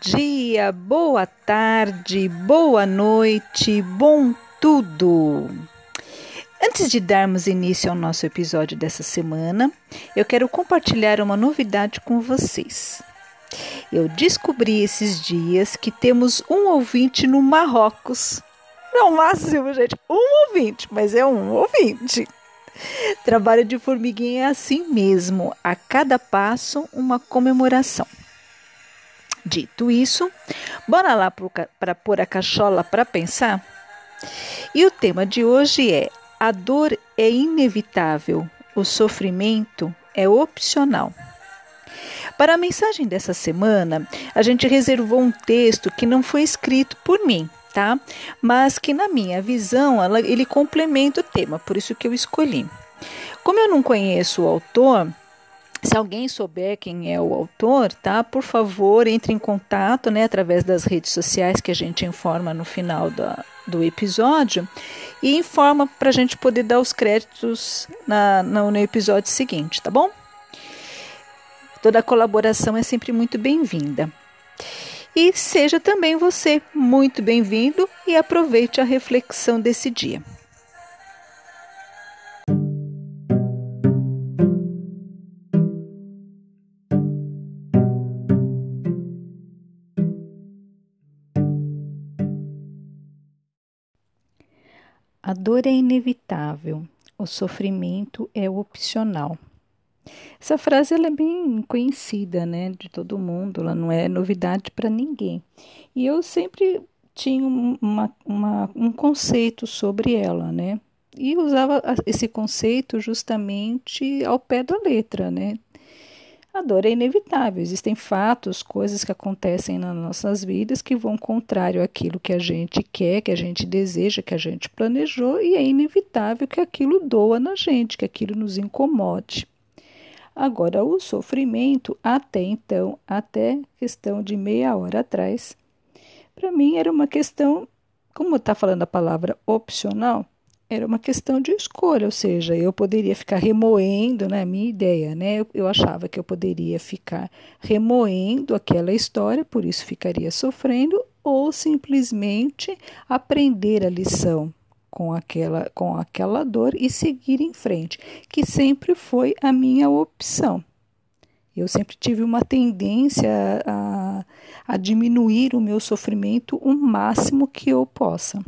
Dia, boa tarde, boa noite, bom tudo! Antes de darmos início ao nosso episódio dessa semana, eu quero compartilhar uma novidade com vocês. Eu descobri esses dias que temos um ouvinte no Marrocos. Não, máximo, gente, um ouvinte, mas é um ouvinte. Trabalho de formiguinha é assim mesmo, a cada passo uma comemoração. Dito isso, bora lá para pôr a cachola para pensar? E o tema de hoje é: a dor é inevitável, o sofrimento é opcional. Para a mensagem dessa semana, a gente reservou um texto que não foi escrito por mim, tá? Mas que na minha visão, ela, ele complementa o tema, por isso que eu escolhi. Como eu não conheço o autor, se alguém souber quem é o autor, tá? Por favor, entre em contato, né, através das redes sociais que a gente informa no final da, do episódio e informa para a gente poder dar os créditos na, no, no episódio seguinte, tá bom? Toda colaboração é sempre muito bem-vinda. E seja também você muito bem-vindo e aproveite a reflexão desse dia. A dor é inevitável, o sofrimento é opcional. Essa frase ela é bem conhecida, né, de todo mundo, ela não é novidade para ninguém. E eu sempre tinha uma, uma, um conceito sobre ela, né, e usava esse conceito justamente ao pé da letra, né, a dor é inevitável, existem fatos, coisas que acontecem nas nossas vidas que vão contrário àquilo que a gente quer, que a gente deseja, que a gente planejou, e é inevitável que aquilo doa na gente, que aquilo nos incomode. Agora, o sofrimento, até então, até questão de meia hora atrás, para mim era uma questão, como está falando a palavra opcional, era uma questão de escolha, ou seja, eu poderia ficar remoendo, né, minha ideia, né? Eu, eu, achava que eu poderia ficar remoendo aquela história, por isso ficaria sofrendo, ou simplesmente aprender a lição com aquela, com aquela dor e seguir em frente, que sempre foi a minha opção. Eu sempre tive uma tendência a, a diminuir o meu sofrimento o máximo que eu possa.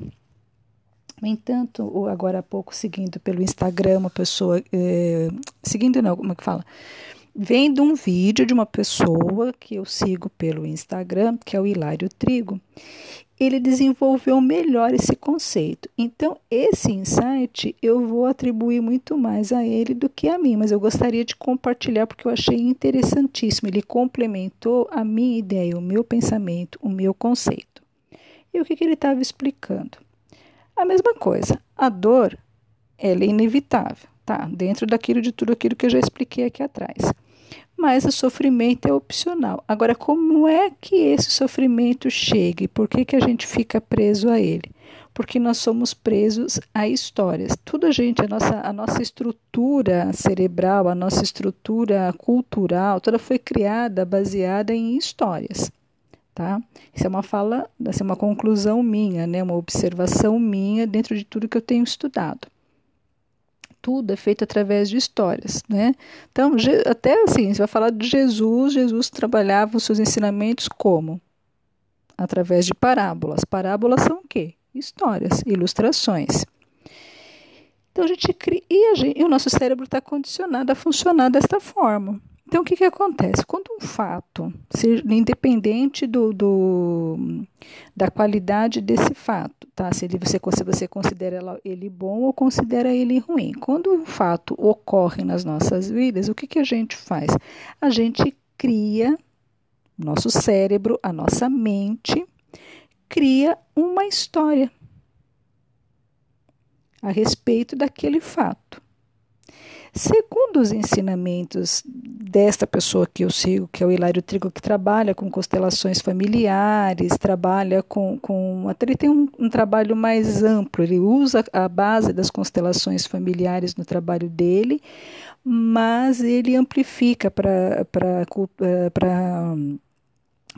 No entanto, agora há pouco, seguindo pelo Instagram, uma pessoa. É, seguindo, não, como é que fala? Vendo um vídeo de uma pessoa que eu sigo pelo Instagram, que é o Hilário Trigo, ele desenvolveu melhor esse conceito. Então, esse insight eu vou atribuir muito mais a ele do que a mim, mas eu gostaria de compartilhar porque eu achei interessantíssimo. Ele complementou a minha ideia, o meu pensamento, o meu conceito. E o que, que ele estava explicando? A mesma coisa, a dor ela é inevitável, tá? Dentro daquilo de tudo aquilo que eu já expliquei aqui atrás. Mas o sofrimento é opcional. Agora, como é que esse sofrimento chega e por que, que a gente fica preso a ele? Porque nós somos presos a histórias. Tudo a gente, a nossa, a nossa estrutura cerebral, a nossa estrutura cultural, toda foi criada baseada em histórias tá? Isso é uma fala, é uma conclusão minha, né? Uma observação minha dentro de tudo que eu tenho estudado. Tudo é feito através de histórias, né? Então, até assim, você vai falar de Jesus, Jesus trabalhava os seus ensinamentos como? Através de parábolas. Parábolas são o quê? Histórias, ilustrações. Então a gente cria e, a gente, e o nosso cérebro está condicionado a funcionar desta forma. Então, o que, que acontece? Quando um fato, seja, independente do, do, da qualidade desse fato, tá? se, ele, você, se você considera ele bom ou considera ele ruim, quando um fato ocorre nas nossas vidas, o que, que a gente faz? A gente cria, nosso cérebro, a nossa mente, cria uma história a respeito daquele fato. Segundo os ensinamentos desta pessoa que eu sigo, que é o Hilário Trigo, que trabalha com constelações familiares, trabalha com. com até ele tem um, um trabalho mais amplo, ele usa a base das constelações familiares no trabalho dele, mas ele amplifica para eh,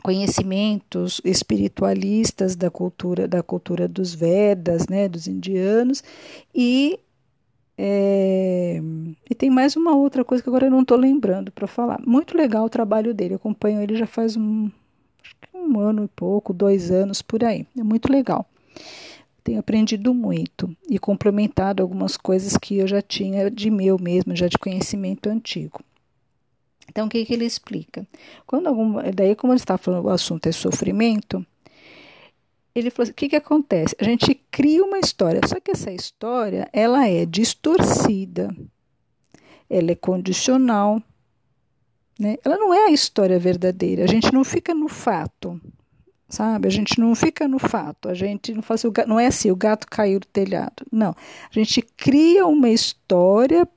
conhecimentos espiritualistas da cultura da cultura dos Vedas, né, dos indianos e é, e tem mais uma outra coisa que agora eu não estou lembrando para falar. Muito legal o trabalho dele. Eu acompanho ele já faz um, um ano e pouco, dois anos por aí. É muito legal. Tenho aprendido muito e complementado algumas coisas que eu já tinha de meu mesmo, já de conhecimento antigo. Então, o que, que ele explica? Quando algum, daí, como ele está falando, o assunto é sofrimento, ele falou assim, o que, que acontece? A gente cria uma história, só que essa história ela é distorcida, ela é condicional, né? ela não é a história verdadeira, a gente não fica no fato, sabe? A gente não fica no fato, a gente não faz o gato, não é assim, o gato caiu do telhado, não. A gente cria uma história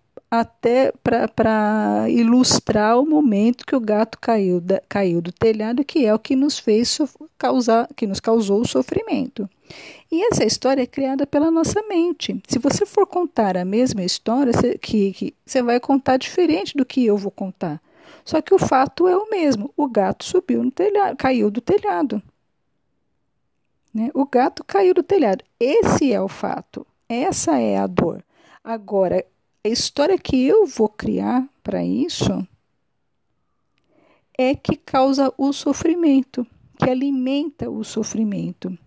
até para ilustrar o momento que o gato caiu, da, caiu do telhado, que é o que nos fez causar, que nos causou o sofrimento. E essa história é criada pela nossa mente. Se você for contar a mesma história, você, que, que, você vai contar diferente do que eu vou contar. Só que o fato é o mesmo. O gato subiu no telhado, caiu do telhado. Né? O gato caiu do telhado. Esse é o fato. Essa é a dor. Agora, a história que eu vou criar para isso é que causa o sofrimento, que alimenta o sofrimento.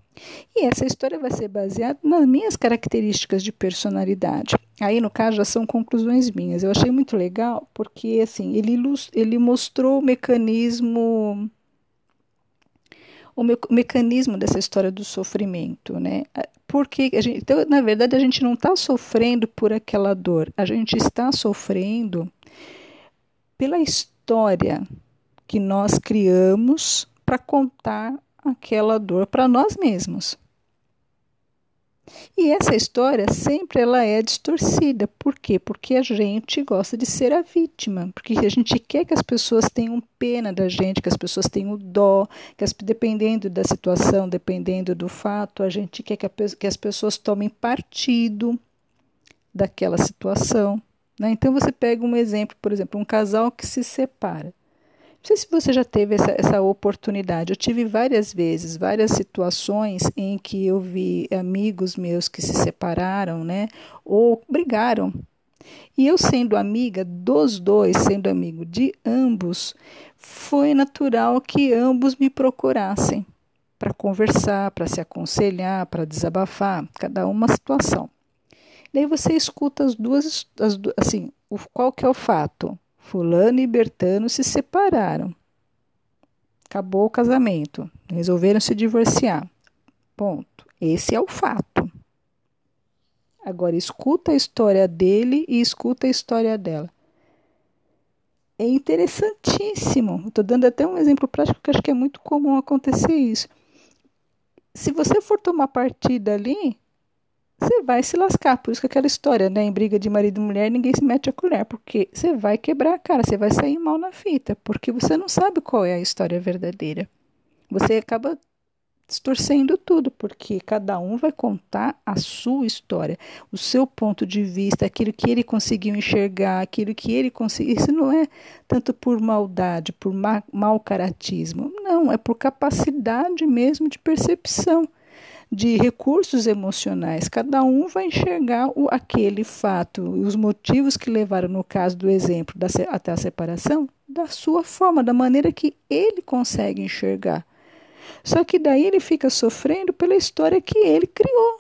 E essa história vai ser baseada nas minhas características de personalidade. Aí, no caso, já são conclusões minhas. Eu achei muito legal porque, assim, ele, ele mostrou o mecanismo o, me o mecanismo dessa história do sofrimento, né? Porque, a gente, então, na verdade, a gente não está sofrendo por aquela dor, a gente está sofrendo pela história que nós criamos para contar aquela dor para nós mesmos. E essa história sempre ela é distorcida. Por quê? Porque a gente gosta de ser a vítima, porque a gente quer que as pessoas tenham pena da gente, que as pessoas tenham dó, que as, dependendo da situação, dependendo do fato, a gente quer que, a, que as pessoas tomem partido daquela situação. Né? Então você pega um exemplo, por exemplo, um casal que se separa. Não sei se você já teve essa, essa oportunidade. Eu tive várias vezes, várias situações em que eu vi amigos meus que se separaram, né? Ou brigaram. E eu, sendo amiga dos dois, sendo amigo de ambos, foi natural que ambos me procurassem para conversar, para se aconselhar, para desabafar, cada uma situação. Daí você escuta as duas, as, assim, o, qual que é o fato? Fulano e Bertano se separaram. Acabou o casamento. Resolveram se divorciar. Ponto. Esse é o fato. Agora escuta a história dele e escuta a história dela. É interessantíssimo. Estou dando até um exemplo prático que acho que é muito comum acontecer isso. Se você for tomar partida ali, você vai se lascar. Por isso que aquela história, né? Em briga de marido e mulher, ninguém se mete a colher, porque você vai quebrar a cara, você vai sair mal na fita, porque você não sabe qual é a história verdadeira. Você acaba distorcendo tudo, porque cada um vai contar a sua história, o seu ponto de vista, aquilo que ele conseguiu enxergar, aquilo que ele conseguiu. Isso não é tanto por maldade, por ma mau caratismo, não, é por capacidade mesmo de percepção de recursos emocionais. Cada um vai enxergar o, aquele fato, os motivos que levaram, no caso do exemplo, da, até a separação, da sua forma, da maneira que ele consegue enxergar. Só que daí ele fica sofrendo pela história que ele criou.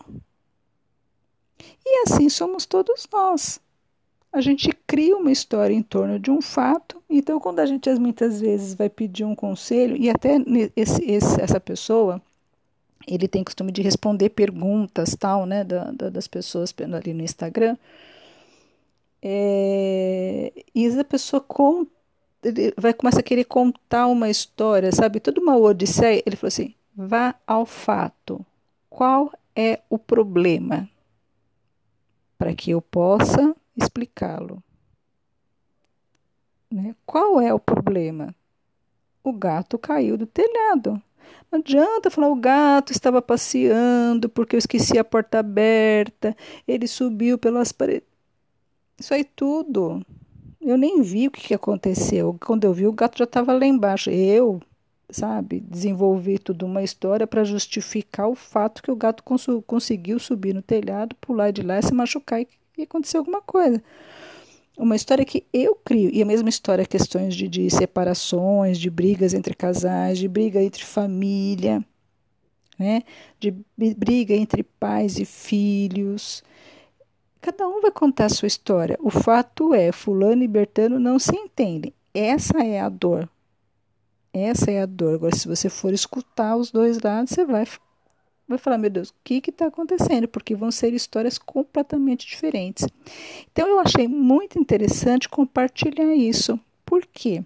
E assim somos todos nós. A gente cria uma história em torno de um fato, então quando a gente muitas vezes vai pedir um conselho, e até esse, esse, essa pessoa ele tem costume de responder perguntas tal, né, da, da, das pessoas ali no Instagram. É, e a pessoa conta, ele vai começar a querer contar uma história, sabe? Toda uma odisseia. Ele falou assim: vá ao fato. Qual é o problema? Para que eu possa explicá-lo. Né? Qual é o problema? O gato caiu do telhado. Não adianta falar o gato estava passeando porque eu esqueci a porta aberta, ele subiu pelas paredes. Isso aí tudo. Eu nem vi o que, que aconteceu. Quando eu vi, o gato já estava lá embaixo. Eu sabe, desenvolver toda uma história para justificar o fato que o gato cons conseguiu subir no telhado, pular de lá, se machucar e, e acontecer alguma coisa. Uma história que eu crio, e a mesma história, questões de, de separações, de brigas entre casais, de briga entre família, né? de briga entre pais e filhos. Cada um vai contar a sua história. O fato é, fulano e Bertano não se entendem. Essa é a dor. Essa é a dor. Agora, se você for escutar os dois lados, você vai, vai falar: meu Deus, o que está acontecendo? Porque vão ser histórias completamente diferentes. Então, eu achei muito interessante compartilhar isso. Por quê?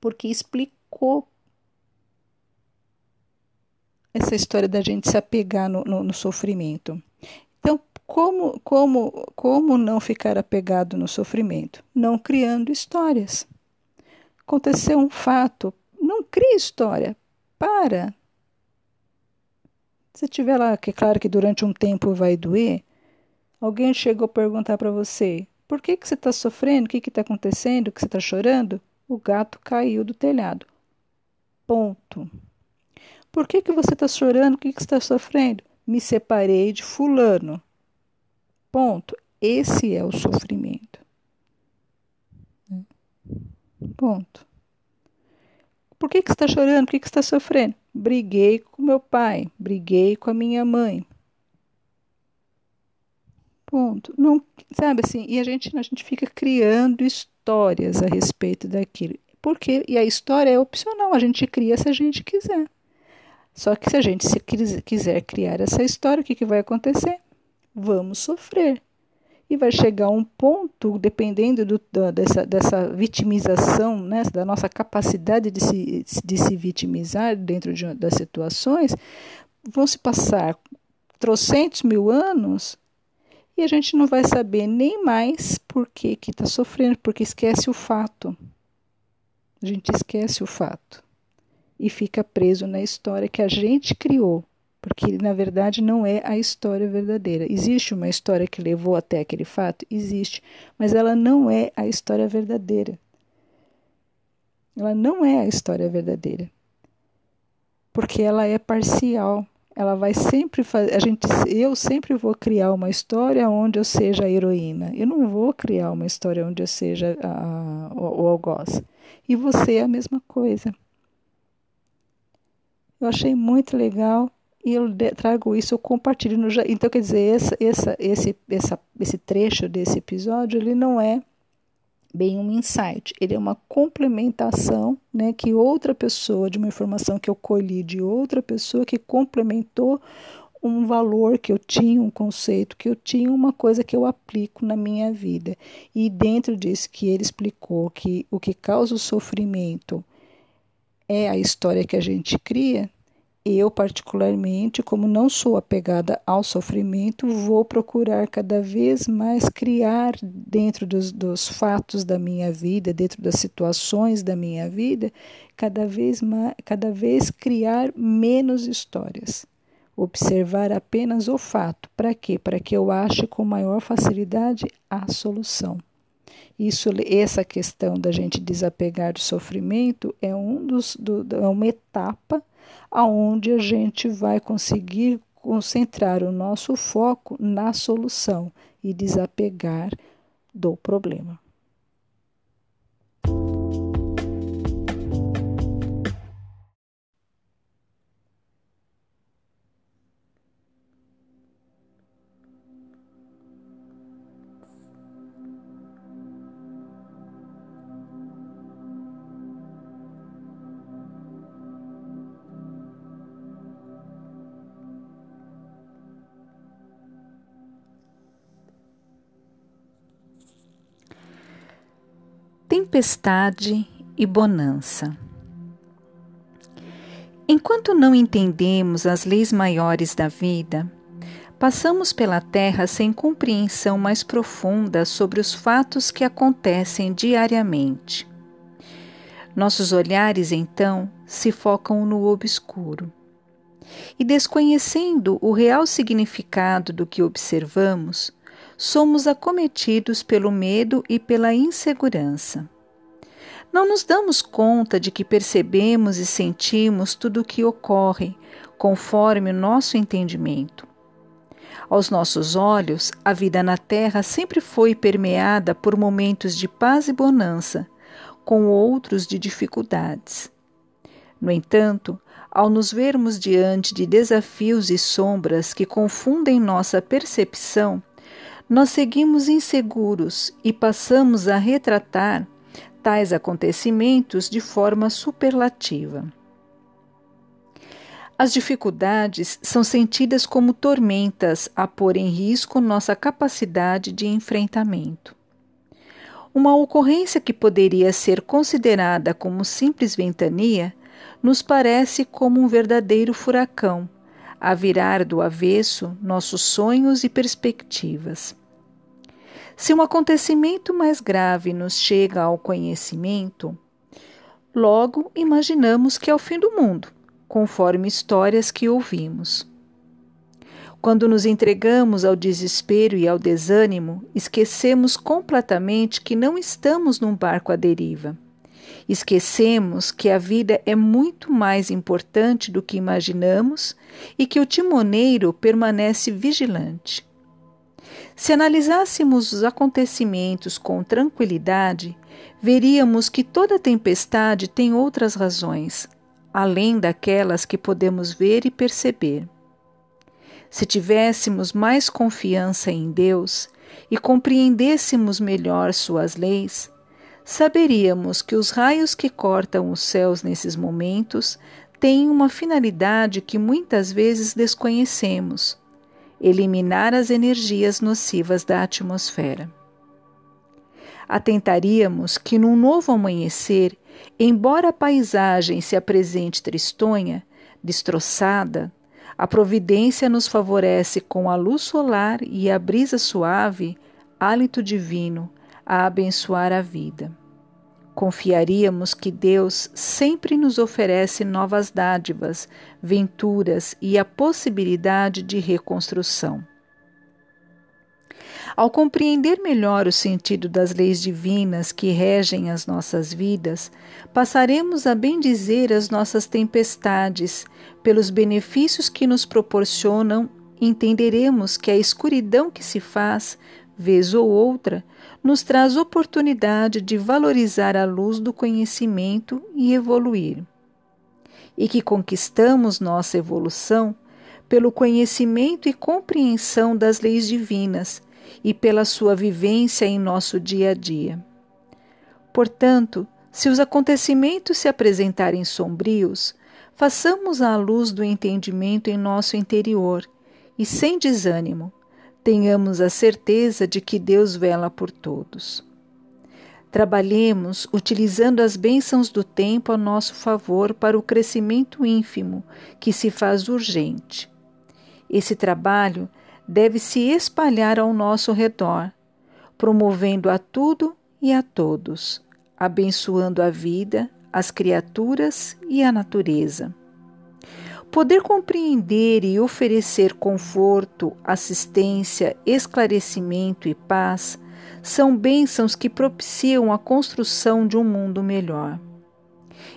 Porque explicou essa história da gente se apegar no, no, no sofrimento. Então, como, como, como não ficar apegado no sofrimento? Não criando histórias. Aconteceu um fato, não crie história. Para. Se tiver lá, que é claro que durante um tempo vai doer, alguém chegou a perguntar para você: por que, que você está sofrendo? O que está acontecendo? Que você está chorando? O gato caiu do telhado. Ponto. Por que, que você está chorando? O que, que você está sofrendo? Me separei de Fulano. Ponto. Esse é o sofrimento. Ponto. Por que, que você está chorando? Por que, que você está sofrendo? Briguei com meu pai, briguei com a minha mãe. Ponto. Não, sabe assim, e a gente, a gente fica criando histórias a respeito daquilo. Porque, e a história é opcional, a gente cria se a gente quiser. Só que se a gente se quiser criar essa história, o que, que vai acontecer? Vamos sofrer e vai chegar um ponto, dependendo do, da, dessa, dessa vitimização, né, da nossa capacidade de se, de se vitimizar dentro de, das situações, vão se passar trocentos mil anos e a gente não vai saber nem mais por que está sofrendo, porque esquece o fato. A gente esquece o fato e fica preso na história que a gente criou porque na verdade não é a história verdadeira. Existe uma história que levou até aquele fato? Existe, mas ela não é a história verdadeira. Ela não é a história verdadeira. Porque ela é parcial. Ela vai sempre fazer. A gente, eu sempre vou criar uma história onde eu seja a heroína. Eu não vou criar uma história onde eu seja a, o, o algoz. E você é a mesma coisa. Eu achei muito legal e eu trago isso, eu compartilho no Então, quer dizer, essa, essa, esse, essa, esse trecho desse episódio, ele não é bem um insight, ele é uma complementação, né, que outra pessoa, de uma informação que eu colhi de outra pessoa que complementou um valor que eu tinha, um conceito que eu tinha, uma coisa que eu aplico na minha vida. E dentro disso que ele explicou que o que causa o sofrimento é a história que a gente cria, eu, particularmente, como não sou apegada ao sofrimento, vou procurar cada vez mais criar dentro dos, dos, fatos da minha vida, dentro das situações da minha vida, cada vez, mais, cada vez criar menos histórias. Observar apenas o fato. Para quê? Para que eu ache com maior facilidade a solução. Isso, essa questão da gente desapegar do sofrimento é, um dos, do, é uma etapa aonde a gente vai conseguir concentrar o nosso foco na solução e desapegar do problema. Tempestade e bonança. Enquanto não entendemos as leis maiores da vida, passamos pela Terra sem compreensão mais profunda sobre os fatos que acontecem diariamente. Nossos olhares, então, se focam no obscuro. E desconhecendo o real significado do que observamos, somos acometidos pelo medo e pela insegurança. Não nos damos conta de que percebemos e sentimos tudo o que ocorre, conforme o nosso entendimento. Aos nossos olhos, a vida na Terra sempre foi permeada por momentos de paz e bonança, com outros de dificuldades. No entanto, ao nos vermos diante de desafios e sombras que confundem nossa percepção, nós seguimos inseguros e passamos a retratar tais acontecimentos de forma superlativa. As dificuldades são sentidas como tormentas a pôr em risco nossa capacidade de enfrentamento. Uma ocorrência que poderia ser considerada como simples ventania nos parece como um verdadeiro furacão, a virar do avesso nossos sonhos e perspectivas. Se um acontecimento mais grave nos chega ao conhecimento, logo imaginamos que é o fim do mundo, conforme histórias que ouvimos. Quando nos entregamos ao desespero e ao desânimo, esquecemos completamente que não estamos num barco à deriva. Esquecemos que a vida é muito mais importante do que imaginamos e que o timoneiro permanece vigilante. Se analisássemos os acontecimentos com tranquilidade, veríamos que toda tempestade tem outras razões, além daquelas que podemos ver e perceber. Se tivéssemos mais confiança em Deus e compreendêssemos melhor suas leis, saberíamos que os raios que cortam os céus nesses momentos têm uma finalidade que muitas vezes desconhecemos eliminar as energias nocivas da atmosfera. Atentaríamos que num novo amanhecer, embora a paisagem se apresente tristonha, destroçada, a providência nos favorece com a luz solar e a brisa suave, hálito divino, a abençoar a vida. Confiaríamos que Deus sempre nos oferece novas dádivas, venturas e a possibilidade de reconstrução. Ao compreender melhor o sentido das leis divinas que regem as nossas vidas, passaremos a bendizer as nossas tempestades pelos benefícios que nos proporcionam, entenderemos que a escuridão que se faz, vez ou outra, nos traz oportunidade de valorizar a luz do conhecimento e evoluir. E que conquistamos nossa evolução pelo conhecimento e compreensão das leis divinas e pela sua vivência em nosso dia a dia. Portanto, se os acontecimentos se apresentarem sombrios, façamos a luz do entendimento em nosso interior e sem desânimo tenhamos a certeza de que Deus vela por todos. Trabalhemos utilizando as bênçãos do tempo a nosso favor para o crescimento ínfimo que se faz urgente. Esse trabalho deve se espalhar ao nosso redor, promovendo a tudo e a todos, abençoando a vida, as criaturas e a natureza. Poder compreender e oferecer conforto, assistência, esclarecimento e paz são bênçãos que propiciam a construção de um mundo melhor.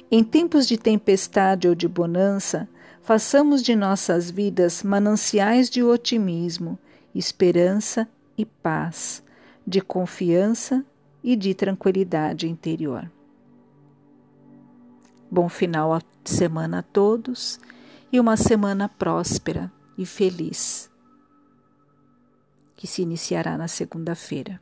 Em tempos de tempestade ou de bonança, façamos de nossas vidas mananciais de otimismo, esperança e paz, de confiança e de tranquilidade interior. Bom final de semana a todos e uma semana próspera e feliz, que se iniciará na segunda-feira.